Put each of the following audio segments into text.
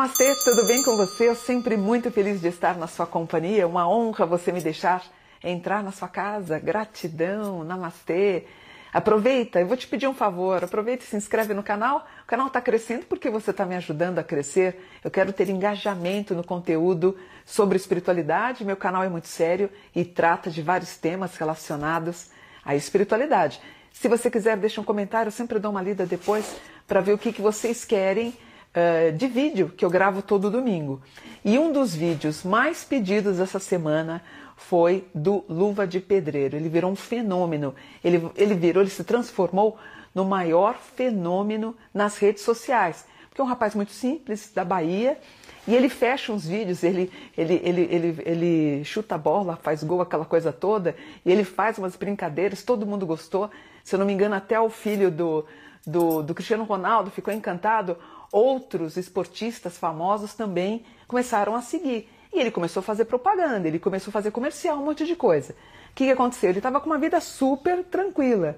Namastê, tudo bem com você? Eu sempre muito feliz de estar na sua companhia. Uma honra você me deixar entrar na sua casa. Gratidão, namastê. Aproveita, eu vou te pedir um favor, aproveita e se inscreve no canal. O canal está crescendo porque você está me ajudando a crescer. Eu quero ter engajamento no conteúdo sobre espiritualidade. Meu canal é muito sério e trata de vários temas relacionados à espiritualidade. Se você quiser, deixa um comentário, eu sempre dou uma lida depois para ver o que, que vocês querem uh, de vídeo que eu gravo todo domingo. E um dos vídeos mais pedidos essa semana foi do Luva de Pedreiro. Ele virou um fenômeno. Ele, ele virou, ele se transformou no maior fenômeno nas redes sociais. Porque é um rapaz muito simples, da Bahia, e ele fecha uns vídeos, ele, ele, ele, ele, ele chuta a bola, faz gol, aquela coisa toda, e ele faz umas brincadeiras, todo mundo gostou. Se eu não me engano, até o filho do, do, do Cristiano Ronaldo ficou encantado. Outros esportistas famosos também começaram a seguir. E ele começou a fazer propaganda, ele começou a fazer comercial, um monte de coisa. O que, que aconteceu? Ele estava com uma vida super tranquila.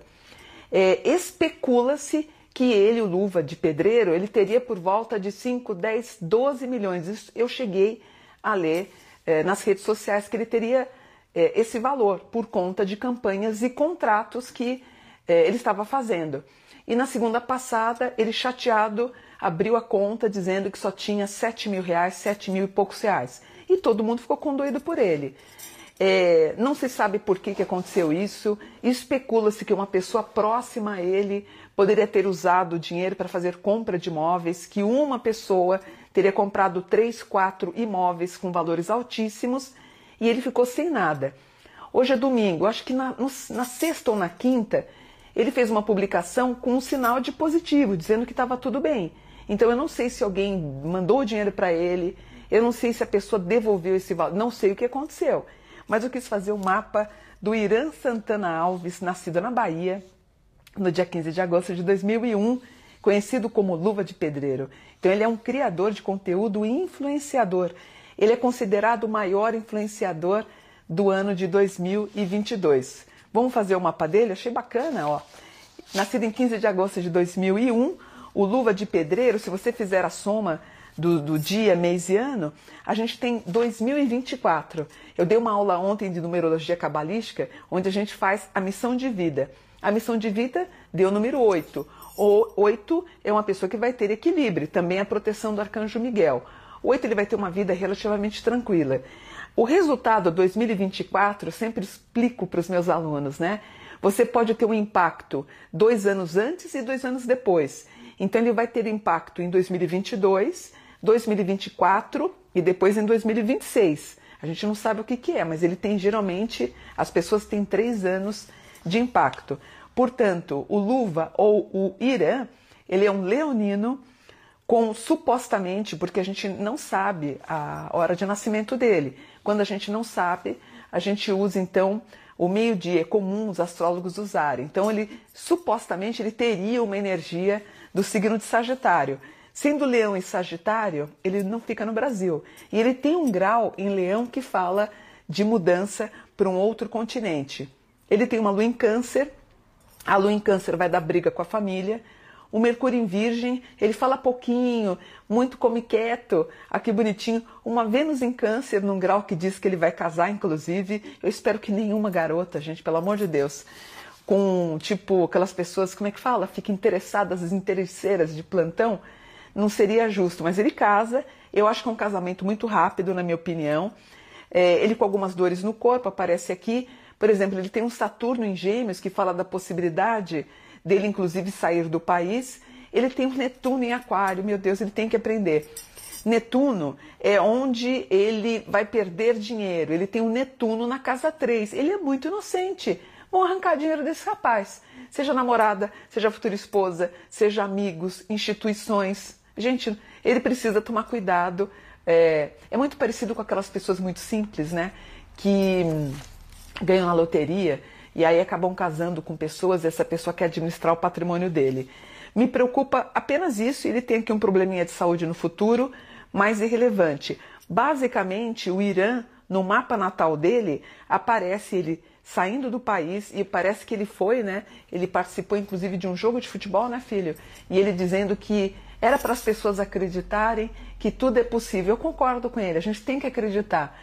É, Especula-se que ele, o Luva de Pedreiro, ele teria por volta de 5, 10, 12 milhões. Isso eu cheguei a ler é, nas redes sociais que ele teria é, esse valor por conta de campanhas e contratos que ele estava fazendo. E na segunda passada, ele chateado abriu a conta dizendo que só tinha 7 mil reais, 7 mil e poucos reais e todo mundo ficou condoído por ele. É, não se sabe por que, que aconteceu isso, especula-se que uma pessoa próxima a ele poderia ter usado o dinheiro para fazer compra de imóveis, que uma pessoa teria comprado três, quatro imóveis com valores altíssimos e ele ficou sem nada. Hoje é domingo, acho que na, no, na sexta ou na quinta, ele fez uma publicação com um sinal de positivo, dizendo que estava tudo bem. Então eu não sei se alguém mandou o dinheiro para ele, eu não sei se a pessoa devolveu esse valor, não sei o que aconteceu. Mas eu quis fazer o um mapa do Irã Santana Alves, nascido na Bahia, no dia 15 de agosto de 2001, conhecido como Luva de Pedreiro. Então ele é um criador de conteúdo e influenciador. Ele é considerado o maior influenciador do ano de 2022. Vamos fazer o mapa dele? Achei bacana, ó. Nascido em 15 de agosto de 2001, o Luva de Pedreiro, se você fizer a soma do, do, dia, mês e ano, a gente tem 2024. Eu dei uma aula ontem de numerologia cabalística, onde a gente faz a missão de vida. A missão de vida deu o número 8. O 8 é uma pessoa que vai ter equilíbrio, também a proteção do arcanjo Miguel. O 8 ele vai ter uma vida relativamente tranquila. O resultado 2024, eu sempre explico para os meus alunos, né? Você pode ter um impacto dois anos antes e dois anos depois. Então ele vai ter impacto em 2022 2024 e depois em 2026. A gente não sabe o que, que é, mas ele tem geralmente, as pessoas têm três anos de impacto. Portanto, o Luva ou o Irã, ele é um leonino com supostamente, porque a gente não sabe a hora de nascimento dele. Quando a gente não sabe, a gente usa então o meio-dia, é comum os astrólogos usarem. Então ele supostamente ele teria uma energia do signo de Sagitário. Sendo Leão e Sagitário, ele não fica no Brasil. E ele tem um grau em Leão que fala de mudança para um outro continente. Ele tem uma lua em Câncer, a lua em Câncer vai dar briga com a família. O Mercúrio em Virgem, ele fala pouquinho, muito come quieto, aqui bonitinho. Uma Vênus em Câncer, num grau que diz que ele vai casar, inclusive. Eu espero que nenhuma garota, gente, pelo amor de Deus, com tipo aquelas pessoas, como é que fala? Fiquem interessadas, as interesseiras de plantão não seria justo, mas ele casa. Eu acho que é um casamento muito rápido, na minha opinião. É, ele com algumas dores no corpo, aparece aqui. Por exemplo, ele tem um Saturno em Gêmeos que fala da possibilidade dele, inclusive, sair do país. Ele tem um Netuno em Aquário, meu Deus, ele tem que aprender. Netuno é onde ele vai perder dinheiro. Ele tem um Netuno na casa 3. Ele é muito inocente. Vão arrancar dinheiro desse rapaz. Seja namorada, seja futura esposa, seja amigos, instituições. Gente, ele precisa tomar cuidado. É, é muito parecido com aquelas pessoas muito simples, né? Que ganham na loteria e aí acabam casando com pessoas e essa pessoa quer administrar o patrimônio dele. Me preocupa apenas isso, ele tem aqui um probleminha de saúde no futuro, mas irrelevante. Basicamente, o Irã, no mapa natal dele, aparece ele saindo do país e parece que ele foi, né? Ele participou inclusive de um jogo de futebol, né, filho? E ele dizendo que Era para as pessoas acreditarem que tudo é possível. Eu concordo com ele, a gente tem que acreditar.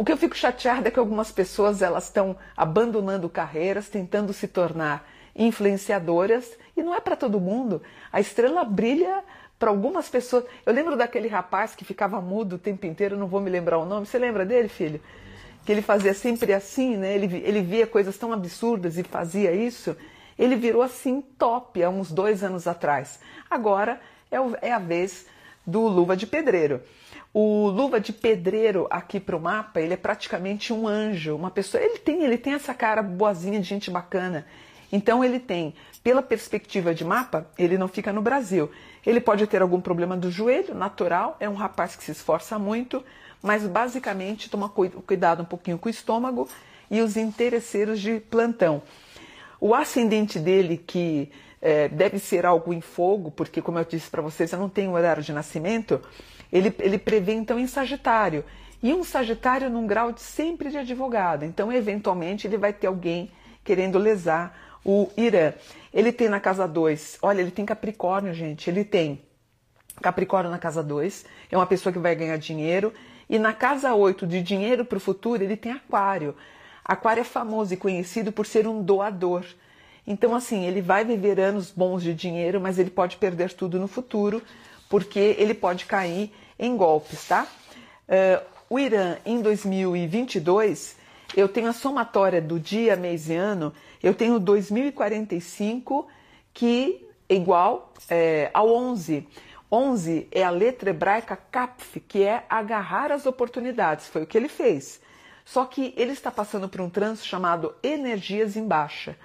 O que eu fico chateada é que algumas pessoas elas estão abandonando carreiras, tentando se tornar influenciadoras, e não é para todo mundo. A estrela brilha para algumas pessoas. Eu lembro daquele rapaz que ficava mudo o tempo inteiro, não vou me lembrar o nome. Você lembra dele, filho? Que ele fazia sempre assim, né? Ele, ele via coisas tão absurdas e fazia isso. Ele virou assim top há uns dois anos atrás. Agora é, o, é a vez do Luva de Pedreiro. O Luva de Pedreiro aqui para o mapa, ele é praticamente um anjo, uma pessoa. Ele tem, ele tem essa cara boazinha de gente bacana. Então ele tem, pela perspectiva de mapa, ele não fica no Brasil. Ele pode ter algum problema do joelho, natural, é um rapaz que se esforça muito, mas basicamente toma cuidado um pouquinho com o estômago e os interesseiros de plantão. O ascendente dele, que é, deve ser algo em fogo, porque, como eu disse para vocês, eu não tenho horário de nascimento, ele, ele prevê então em Sagitário. E um Sagitário num grau de sempre de advogado. Então, eventualmente, ele vai ter alguém querendo lesar o Irã. Ele tem na casa 2, olha, ele tem Capricórnio, gente. Ele tem Capricórnio na casa 2, é uma pessoa que vai ganhar dinheiro. E na casa 8, de dinheiro para o futuro, ele tem Aquário. Aquário é famoso e conhecido por ser um doador. Então, assim, ele vai viver anos bons de dinheiro, mas ele pode perder tudo no futuro, porque ele pode cair em golpes, tá? Uh, o Irã, em 2022, eu tenho a somatória do dia, mês e ano, eu tenho 2045, que é igual é, ao 11. 11 é a letra hebraica kapf, que é agarrar as oportunidades, foi o que ele fez. Só que ele está passando por um trânsito chamado energias em baixa.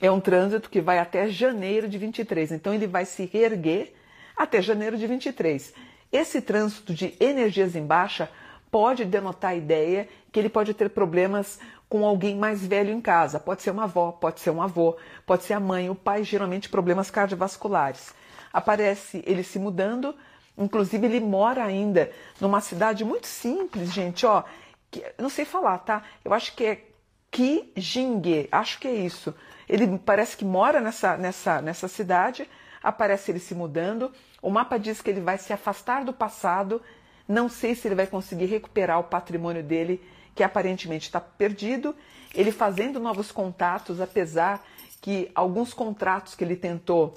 É um trânsito que vai até janeiro de 23, então ele vai se reerguer até janeiro de 23. Esse trânsito de energias em baixa pode denotar a ideia que ele pode ter problemas com alguém mais velho em casa. Pode ser uma avó, pode ser um avô, pode ser a mãe, o pai, geralmente problemas cardiovasculares. Aparece ele se mudando, inclusive ele mora ainda numa cidade muito simples, gente, ó, que, não sei falar, tá? Eu acho que é Kijingue, acho que é isso. Ele parece que mora nessa, nessa, nessa cidade, aparece ele se mudando. O mapa diz que ele vai se afastar do passado não sei se ele vai conseguir recuperar o patrimônio dele, que aparentemente está perdido. Ele fazendo novos contatos, apesar que alguns contratos que ele tentou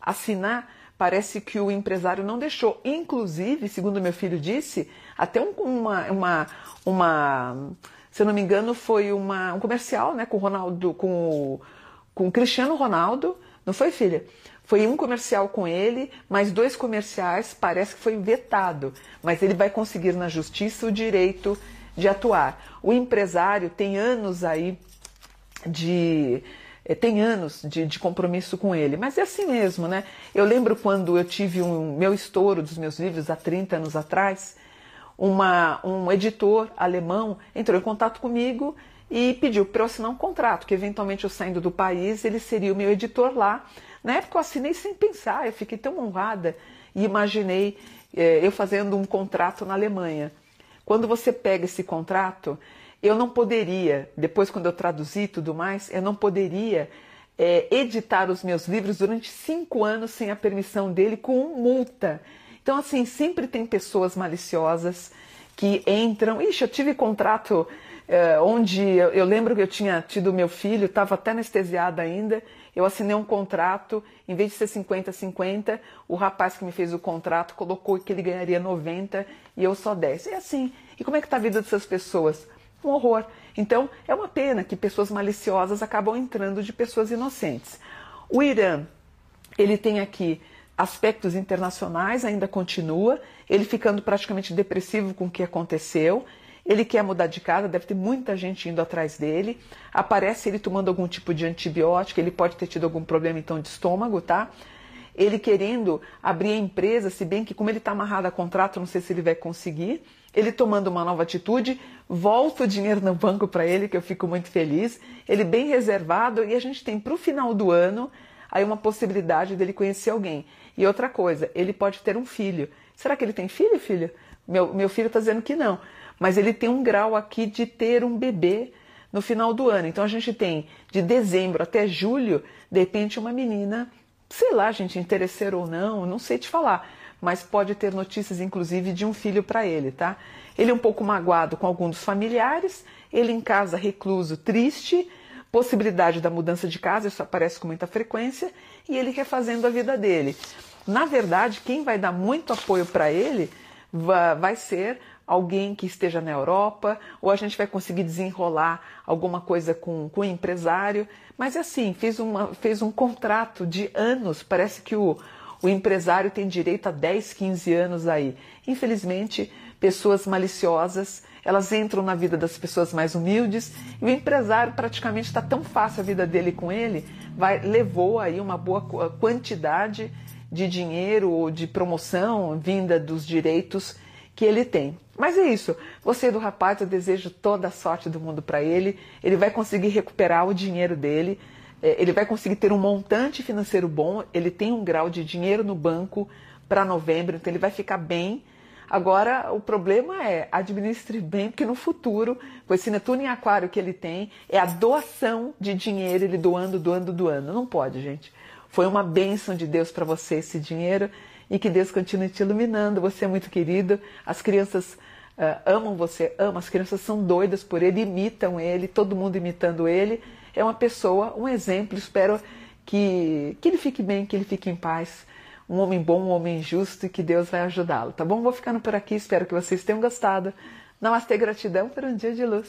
assinar, parece que o empresário não deixou. Inclusive, segundo meu filho disse, até um, uma, uma, uma, se eu não me engano, foi uma, um comercial né, com Ronaldo, com com Cristiano Ronaldo, não foi, filha? Foi um comercial com ele, mais dois comerciais, parece que foi vetado, mas ele vai conseguir na justiça o direito de atuar. O empresário tem anos aí de eh, tem anos de, de, compromisso com ele, mas é assim mesmo, né? Eu lembro quando eu tive um meu estouro dos meus livros há 30 anos atrás, uma, um editor alemão entrou em contato comigo e pediu para eu assinar um contrato, que eventualmente eu saindo do país, ele seria o meu editor lá, na época eu assinei sem pensar, eu fiquei tão honrada e imaginei é, eu fazendo um contrato na Alemanha. Quando você pega esse contrato, eu não poderia, depois quando eu traduzi tudo mais, eu não poderia é, editar os meus livros durante cinco anos sem a permissão dele com multa. Então, assim, sempre tem pessoas maliciosas que entram. Ixi, eu tive contrato é, onde eu, eu, lembro que eu tinha tido meu filho, estava até anestesiada ainda, eu assinei um contrato, em vez de ser 50-50, o rapaz que me fez o contrato colocou que ele ganharia 90 e eu só 10. É assim. E como é que está a vida dessas pessoas? Um horror. Então, é uma pena que pessoas maliciosas acabam entrando de pessoas inocentes. O Irã, ele tem aqui aspectos internacionais, ainda continua, ele ficando praticamente depressivo com o que aconteceu, ele quer mudar de casa, deve ter muita gente indo atrás dele. Aparece ele tomando algum tipo de antibiótico, ele pode ter tido algum problema então de estômago, tá? Ele querendo abrir a empresa, se bem que como ele está amarrado a contrato, não sei se ele vai conseguir. Ele tomando uma nova atitude, volta o dinheiro no banco para ele, que eu fico muito feliz. Ele bem reservado e a gente tem para o final do ano aí uma possibilidade dele conhecer alguém. E outra coisa, ele pode ter um filho. Será que ele tem filho, filho? Meu, meu filho está dizendo que não mas ele tem um grau aqui de ter um bebê no final do ano. Então a gente tem de dezembro até julho, de repente, uma menina, sei lá, gente, interesseira ou não, não sei te falar. mas pode ter notícias, inclusive, de um filho para ele, tá? Ele é um pouco magoado com algum dos familiares, ele em casa recluso, triste, possibilidade da mudança de casa, isso aparece com muita frequência, e ele refazendo a vida dele. Na verdade, quem vai dar muito apoio para ele vai ser alguém que esteja na Europa, ou a gente vai conseguir desenrolar alguma coisa com, com o empresário. Mas assim, fez, uma, fez um contrato de anos, parece que o, o empresário tem direito a 10, 15 anos aí. Infelizmente, pessoas maliciosas, elas entram na vida das pessoas mais humildes e o empresário praticamente está tão fácil a vida dele com ele, vai, levou aí uma boa quantidade de dinheiro ou de promoção vinda dos direitos que ele tem. Mas é isso. Você do rapaz, eu desejo toda a sorte do mundo para ele. Ele vai conseguir recuperar o dinheiro dele. É, ele vai conseguir ter um montante financeiro bom. Ele tem um grau de dinheiro no banco para novembro, então ele vai ficar bem. Agora, o problema é administre bem, porque no futuro, com esse Netuno em Aquário que ele tem, é a doação de dinheiro, ele doando, doando, doando. Não pode, gente. Foi uma bênção de Deus para você esse dinheiro e que Deus continue te iluminando. Você é muito querido. As crianças uh, amam você, amam. As crianças são doidas por ele, imitam ele, todo mundo imitando ele. É uma pessoa, um exemplo. Espero que, que ele fique bem, que ele fique em paz. Um homem bom, um homem justo e que Deus vai ajudá-lo, tá bom? Vou ficando por aqui, espero que vocês tenham gostado. Namastê, gratidão por um dia de luz.